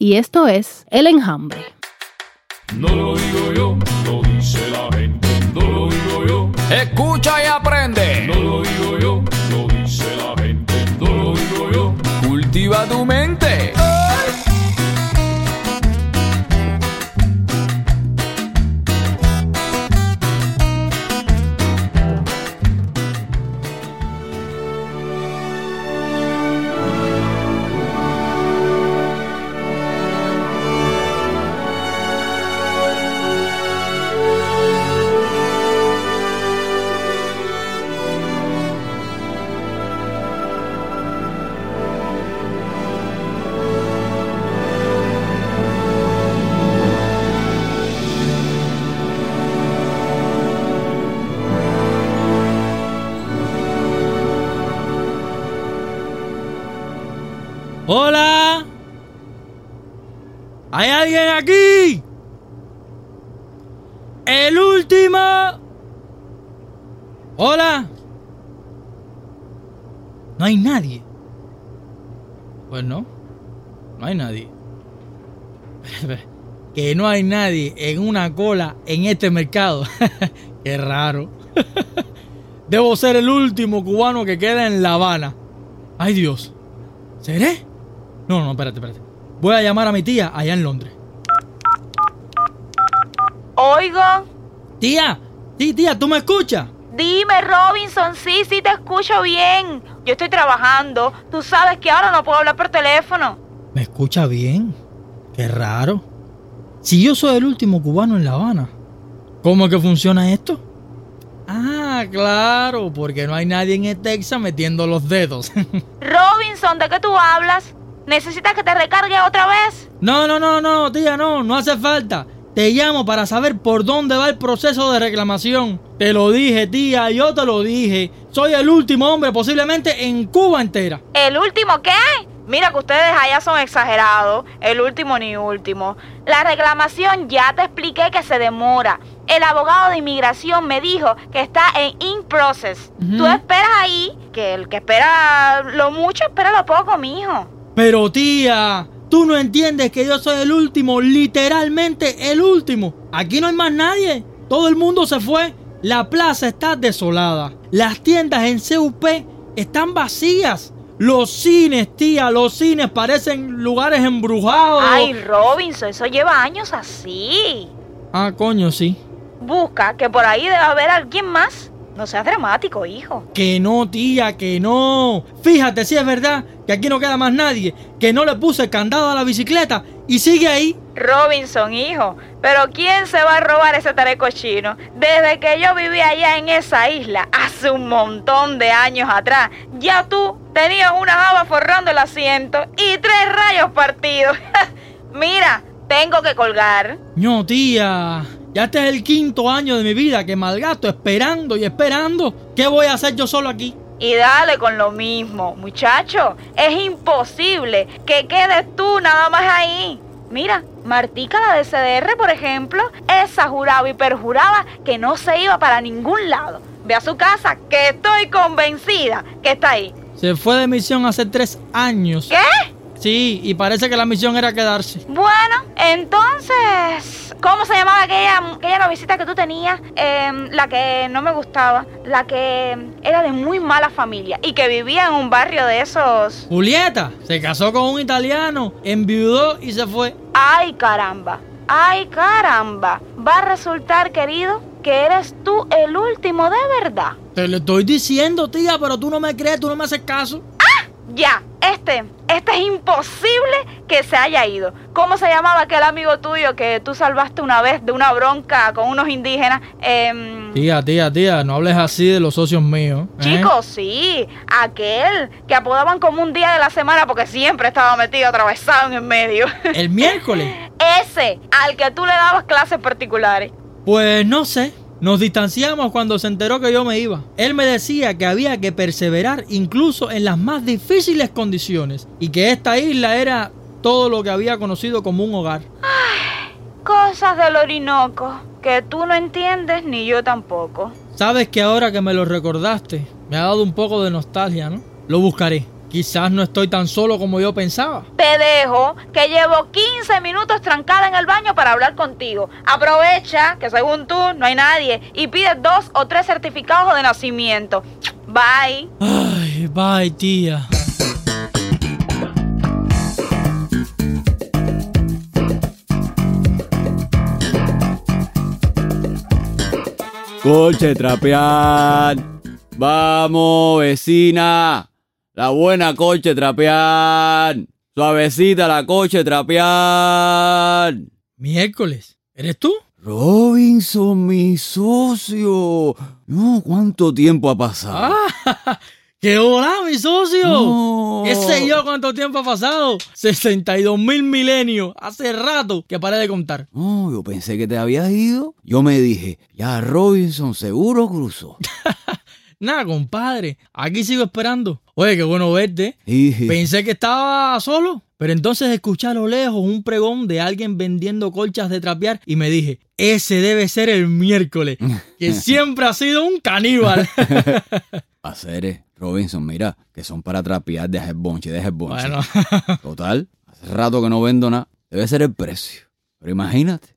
y esto es El Enjambre. No lo digo yo, lo dice la gente. No lo digo yo, Escucha y aprende. no lo digo yo, lo dice la gente. No lo digo yo. Cultiva tu mente. ¡Hola! ¿Hay alguien aquí? ¡El último! ¡Hola! No hay nadie. Pues no. No hay nadie. Que no hay nadie en una cola en este mercado. Qué raro. Debo ser el último cubano que queda en La Habana. Ay Dios. ¿Seré? No, no, espérate, espérate. Voy a llamar a mi tía allá en Londres. Oigo, Tía, sí, tía, ¿tú me escuchas? dime Robinson, sí, sí te escucho bien. Yo estoy trabajando. Tú sabes que ahora no puedo hablar por teléfono. ¿Me escucha bien? Qué raro. Si yo soy el último cubano en La Habana, ¿cómo es que funciona esto? Ah, claro, porque no hay nadie en Texas metiendo los dedos. Robinson, ¿de qué tú hablas? ¿Necesitas que te recargue otra vez? no, no, no, no, tía, no, no hace falta. Te llamo para saber por dónde va el proceso de reclamación. Te lo dije, tía, yo te lo dije. Soy el último hombre posiblemente en Cuba entera. ¿El último qué? Mira que ustedes allá son exagerados. El último ni último. La reclamación ya te expliqué que se demora. El abogado de inmigración me dijo que está en in process. Tú esperas ahí, que el que espera lo mucho, espera lo poco, mijo. Pero tía, tú no entiendes que yo soy el último, literalmente el último. Aquí no hay más nadie. Todo el mundo se fue. La plaza está desolada. Las tiendas en CUP están vacías. Los cines, tía, los cines parecen lugares embrujados. Ay, Robinson, eso lleva años así. Ah, coño, sí. Busca que por ahí debe haber alguien más. No seas dramático, hijo. Que no, tía, que no. Fíjate si es verdad que aquí no queda más nadie. Que no le puse candado a la bicicleta y sigue ahí. Robinson, hijo. Pero ¿quién se va a robar ese tareco chino? Desde que yo vivía allá en esa isla, hace un montón de años atrás, ya tú tenías una java forrando el asiento y tres rayos partidos. Mira, tengo que colgar. No, tía. Ya este es el quinto año de mi vida que malgasto esperando y esperando. ¿Qué voy a hacer yo solo aquí? Y dale con lo mismo, muchacho. Es imposible que quedes tú nada más ahí. Mira, Martica, la de CDR, por ejemplo, esa juraba y perjuraba que no se iba para ningún lado. Ve a su casa, que estoy convencida que está ahí. Se fue de misión hace tres años. ¿Qué? Sí, y parece que la misión era quedarse. Bueno, entonces, ¿cómo se llamaba aquella, aquella noviecita que tú tenías? Em, la que no me gustaba, la que era de muy mala familia y que vivía en un barrio de esos... Julieta se casó con un italiano, enviudó y se fue. Ay, caramba. Ay, caramba. Va a resultar, querido, que eres tú el último de verdad. Te lo estoy diciendo, tía, pero tú no me crees, tú no me haces caso. Ya, este, este es imposible que se haya ido. ¿Cómo se llamaba aquel amigo tuyo que tú salvaste una vez de una bronca con unos indígenas? Em, Tía, tía, tía, no hables así de los socios míos. ¿eh? Chicos, sí, aquel que apodaban como un día de la semana porque siempre estaba metido atravesado en el medio. El miércoles. Ese, al que tú le dabas clases particulares. Pues no sé. Nos distanciamos cuando se enteró que yo me iba. Él me decía que había que perseverar incluso en las más difíciles condiciones y que esta isla era todo lo que había conocido como un hogar. Cosas del Orinoco que tú no entiendes ni yo tampoco. Sabes que ahora que me lo recordaste, me ha dado un poco de nostalgia, ¿no? Lo buscaré. Quizás no estoy tan solo como yo pensaba. Te dejo que llevo 15 minutos trancada en el baño para hablar contigo. Aprovecha que según tú no hay nadie y pide dos o tres certificados de nacimiento. Bye. Ay, bye, tía. Coche trapear. Vamos, vecina. La buena coche trapear. Suavecita la coche trapear. Miércoles, ¿eres tú? Robinson, mi socio. No, ¿cuánto tiempo ha pasado? ¡Ah! ¡Qué hola, mi socio! No. ¿Qué sé yo cuánto tiempo ha pasado? 62 mil milenios. Hace rato que paré de contar. No, yo pensé que te habías ido. Yo me dije, ya Robinson seguro cruzó. Nada, compadre. Aquí sigo esperando. Oye, qué bueno verte. Pensé que estaba solo, pero entonces escuché a lo lejos un pregón de alguien vendiendo colchas de trapear y me dije, ese debe ser el miércoles, que siempre ha sido un caníbal. Hacer, Robinson, mira, que son para trapear, deja el bonche, deja el bonche. bueno, Total, hace rato que no vendo nada. Debe ser el precio. Pero imagínate,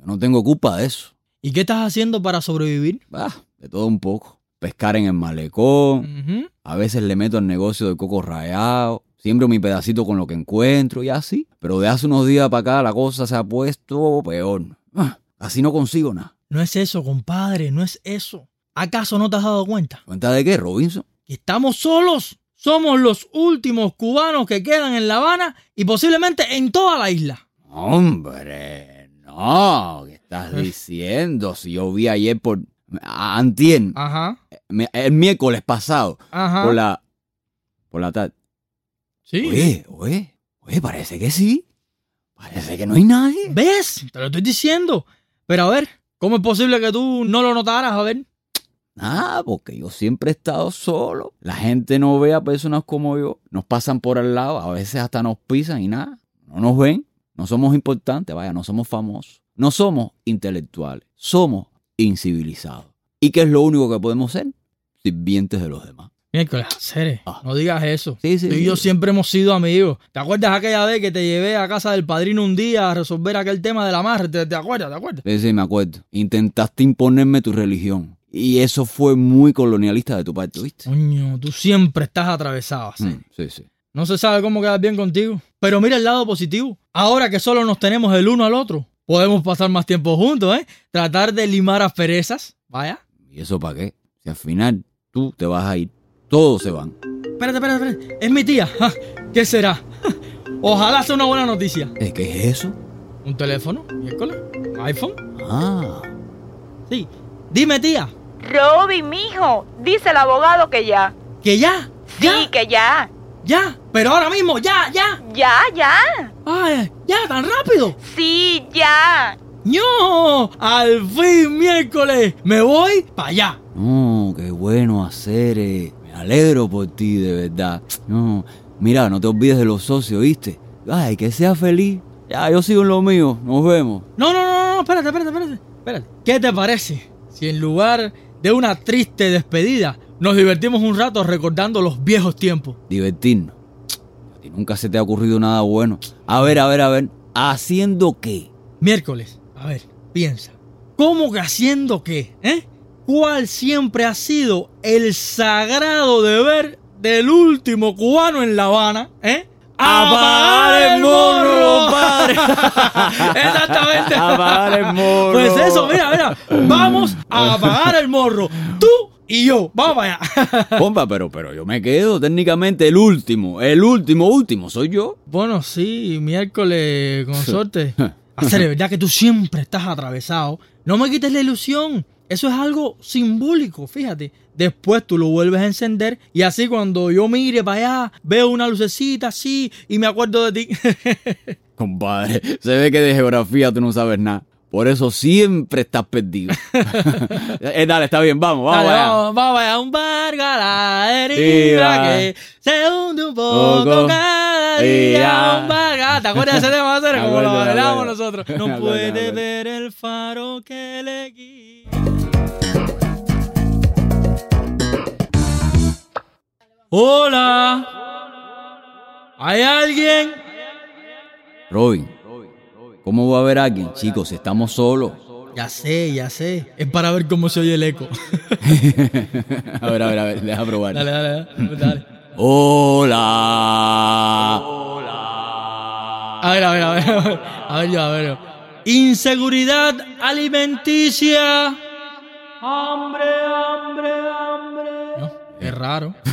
yo no tengo culpa de eso. ¿y qué estás haciendo para sobrevivir? Ah, de todo un poco. Pescar en el malecón. A veces le meto al negocio del coco rayado. Siembro mi pedacito con lo que encuentro y así. Pero de hace unos días para acá la cosa se ha puesto peor. Ah, así no consigo nada. No es eso, compadre, no es eso. ¿Acaso no te has dado cuenta? ¿Cuenta de qué, Robinson? Que estamos solos. Somos los últimos cubanos que quedan en La Habana y posiblemente en toda la isla. Hombre, no. ¿Qué estás diciendo? Si yo vi ayer por... a- Antier, Ajá, me- el miércoles pasado, ajá. por la... Por la tarde. Sí. Oye, oye, oye, parece que sí. Parece que no hay nadie. ¿Ves? Te lo estoy diciendo. Pero a ver, ¿cómo es posible que tú no lo notaras? A ver. Nada, porque yo siempre he estado solo. La gente no ve a personas como yo. Nos pasan por al lado, a veces hasta nos pisan y nada. No nos ven. No somos importantes, vaya, no somos famosos. No somos intelectuales. Somos incivilizados. ¿Y qué es lo único que podemos ser? Sirvientes de los demás. Miércoles, Cere, Ah. no digas eso. Sí, sí, Tú y sí. yo siempre hemos sido amigos. ¿Te acuerdas aquella vez que te llevé a casa del padrino un día a resolver aquel tema del amarre? ¿Te, te acuerdas? ¿Te acuerdas? Sí, sí, me acuerdo. Intentaste imponerme tu religión. Y eso fue muy colonialista de tu parte, ¿viste? Coño, tú siempre estás atravesado. Mm, sí, sí. No se sabe cómo quedar bien contigo. Pero mira el lado positivo. Ahora que solo nos tenemos el uno al otro, podemos pasar más tiempo juntos, ¿eh? Tratar de limar asperezas. Vaya. ¿Y eso para qué? Si al final tú te vas a ir, todos se van. Espérate, espérate, espérate. Es mi tía. ¿Qué será? Ojalá sea una buena noticia. ¿Eh, ¿Qué es eso? ¿Un teléfono? ¿Miércoles? ¿Un iPhone? Ah, Sí. Dime, tía. Roby, mijo, dice el abogado que ya. ¿Que ya? Sí, ¿Ya? que ya. ¿Ya? Pero ahora mismo, ya, ya. Ya, ya. Ay, ya, tan rápido. Sí, ya. ¡No! Al fin, miércoles. Me voy para allá. no, qué bueno hacer. eh. Me alegro por ti, de verdad. No, mira, no te olvides de los socios, ¿viste? Ay, que sea feliz. Ya, yo sigo en lo mío. Nos vemos. No, no, no, no, espérate, espérate, espérate. Espérate. ¿Qué te parece si en lugar de una triste despedida nos divertimos un rato recordando los viejos tiempos? Divertirnos. Ti nunca se te ha ocurrido nada bueno. A ver, a ver, a ver. ¿Haciendo qué? Miércoles, a ver, piensa. ¿Cómo que haciendo qué? ¿Eh? ¿Cuál siempre ha sido el sagrado deber del último cubano en La Habana? ¿Eh? ¡Apagar el morro, padre! Exactamente. ¡Apagar el morro! Pues eso, mira, mira. Vamos a apagar el morro. Tú y yo. Vamos para allá. Pompa, pero, pero yo me quedo técnicamente el último. El último, último, soy yo. Bueno, sí, miércoles, consorte. Hacer de verdad que tú siempre estás atravesado. No me quites la ilusión. Eso es algo simbólico, fíjate. Después tú lo vuelves a encender y así cuando yo mire para allá, veo una lucecita así y me acuerdo de ti. Compadre, se ve que de geografía tú no sabes nada. Por eso siempre estás perdido. Eh, dale, está bien, vamos, vamos. Dale, allá. vamos, vamos allá, un barco a la va. que se hunde un poco Poco. cada día. ya. Un barco. ¿Te acuerdas de ese tema? Hacer como lo bailamos nosotros. No acuerdo, puede ver el faro que le guía. Hola. ¿Hay alguien? Robin, ¿cómo va a haber alguien? Chicos, estamos solos. Ya sé, ya sé. Es para ver cómo se oye el eco. a ver, a ver, a ver, deja probar. dale, dale, dale. dale. Hola. A ver, a ver, a ver. A ver, a ver yo, a ver yo. Inseguridad alimenticia. Hambre, hambre, hambre. No, es raro.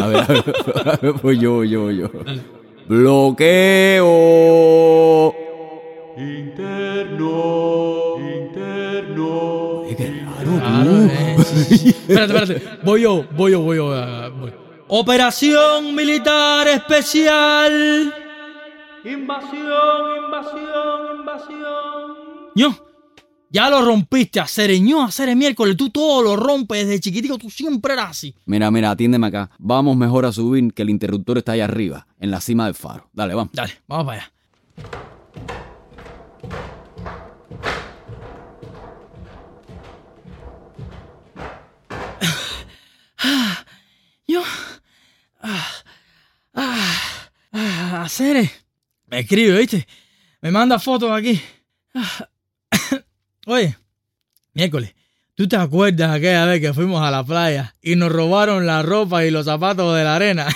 A ver, a ver, a ver, voy yo, yo, yo. Bloqueo. Interno, interno. Qué raro, Claro, eh, sí, sí. Espérate, espérate. Voy yo, voy yo, voy yo. ah, voy. Operación militar especial. Invasión, invasión, invasión. Ño, ya lo rompiste, hacer ño, hacer miércoles. Tú todo lo rompes desde chiquitico. Tú siempre eras así. Mira, mira, atiéndeme acá. Vamos mejor a subir que el interruptor está allá arriba, en la cima del faro. Dale, vamos. Dale, vamos para allá. Ah, Cere. Me escribe, ¿viste? Me manda fotos aquí. Ah, Oye, miércoles, ¿tú te acuerdas aquella vez que fuimos a la playa y nos robaron la ropa y los zapatos de la arena?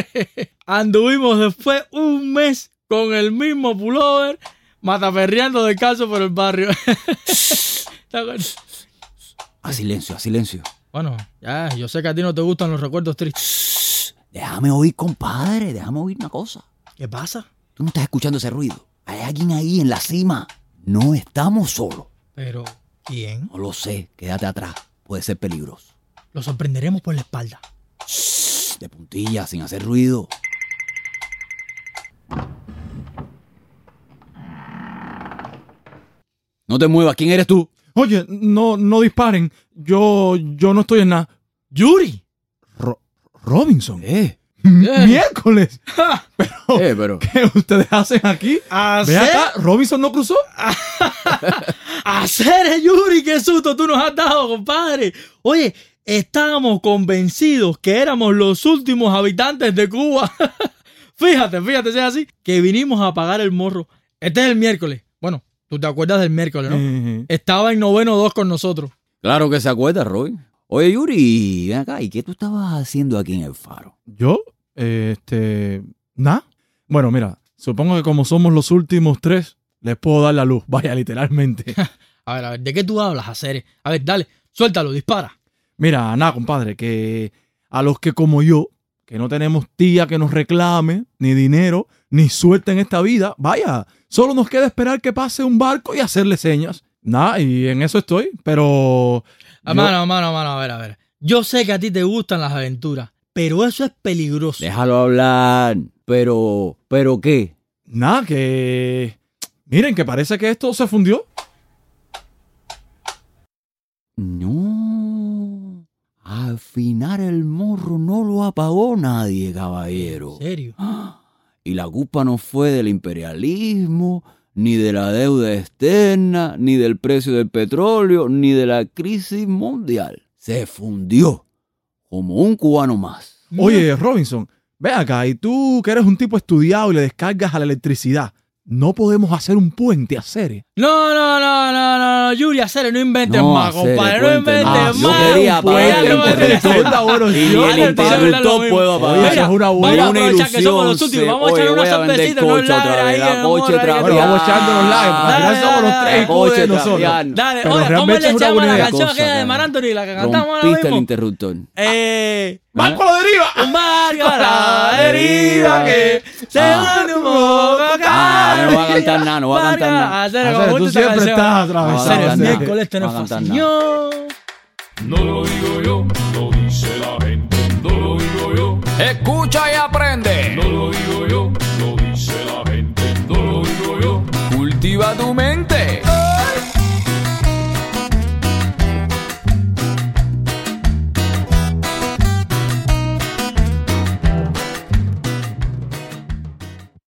Anduvimos después un mes con el mismo pullover, mataperreando descalzo por el barrio. ¿Te acuerdas? A silencio, a silencio. Bueno, ya, yo sé que a ti no te gustan los recuerdos tristes. Déjame oír, compadre. Déjame oír una cosa. ¿Qué pasa? Tú no estás escuchando ese ruido. Hay alguien ahí en la cima. No estamos solos. Pero, ¿quién? No lo sé. Quédate atrás. Puede ser peligroso. Lo sorprenderemos por la espalda. Shh, de puntilla, sin hacer ruido. No te muevas. ¿Quién eres tú? Oye, no, no disparen. Yo, yo no estoy en nada. ¡Yuri! Ro- Robinson. Eh, M- Miércoles. eh, pero... ¿Qué ustedes hacen aquí? Ve ¿Hacer? acá, Robinson no cruzó. ¡Hacer, Yuri! ¡Qué susto tú nos has dado, compadre! Oye, estábamos convencidos que éramos los últimos habitantes de Cuba. fíjate, fíjate, si es así, que vinimos a pagar el morro. Este es el miércoles. Bueno, tú te acuerdas del miércoles, ¿no? Eh, Estaba en noveno dos con nosotros. Claro que se acuerda, Robin. Oye, Yuri, ven acá. ¿Y qué tú estabas haciendo aquí en el faro? Yo, eh, este, nada. Bueno, mira, supongo que como somos los últimos tres, les puedo dar la luz. Vaya, literalmente. A ver, a ver, ¿de qué tú hablas, hacer? A ver, dale, suéltalo, dispara. Mira, nada, compadre, que a los que como yo, que no tenemos tía que nos reclame, ni dinero, ni suerte en esta vida, vaya, solo nos queda esperar que pase un barco y hacerle señas. Nada, y en eso estoy, pero... yo- Hermano, hermano, hermano, a ver, a ver. Yo sé que a ti te gustan las aventuras, pero eso es peligroso. Déjalo hablar. Pero, ¿pero qué? Nada, que... Miren, que parece que esto se fundió. No. Al final el morro no lo apagó nadie, caballero. ¿En serio? Y la culpa no fue del imperialismo, ni de la deuda externa, ni del precio del petróleo, ni de la crisis mundial. Se fundió como un cubano más. Oye, Robinson, ve acá, y tú que eres un tipo estudiado y le descargas a la electricidad, ¿no podemos hacer un puente a Cere? No, no, no, no, no, Yuri, hacer, no inventes No, más, compadre, no inventes Ah, más. yo quería apagar el interruptor. Y yo- el lo interruptor mismo. puedo apagar. Eso es una buena- Vamos a Una aprovechar que somos los ilusión, últimos. Vamos a echar una cervecita, no vez, ahí, coche Bueno, vamos echándonos porque al somos los tres Coche nosotros. Dale, oye, ¿cómo le echamos la canción aquella de. Mar Anthony, la que cantamos ahora Rompiste el mismo? interruptor. Eh... ¡Marco la deriva! A la deriva que se Ah. hunde un poco no va a cantar nada, no va a cantar nada. Acero, Acero, ah, tú siempre estás atravesado. no No lo digo yo, lo dice la gente. No lo digo yo. Escucha y aprende. No lo digo yo, lo dice la gente. No lo digo yo. Cultiva tu mente.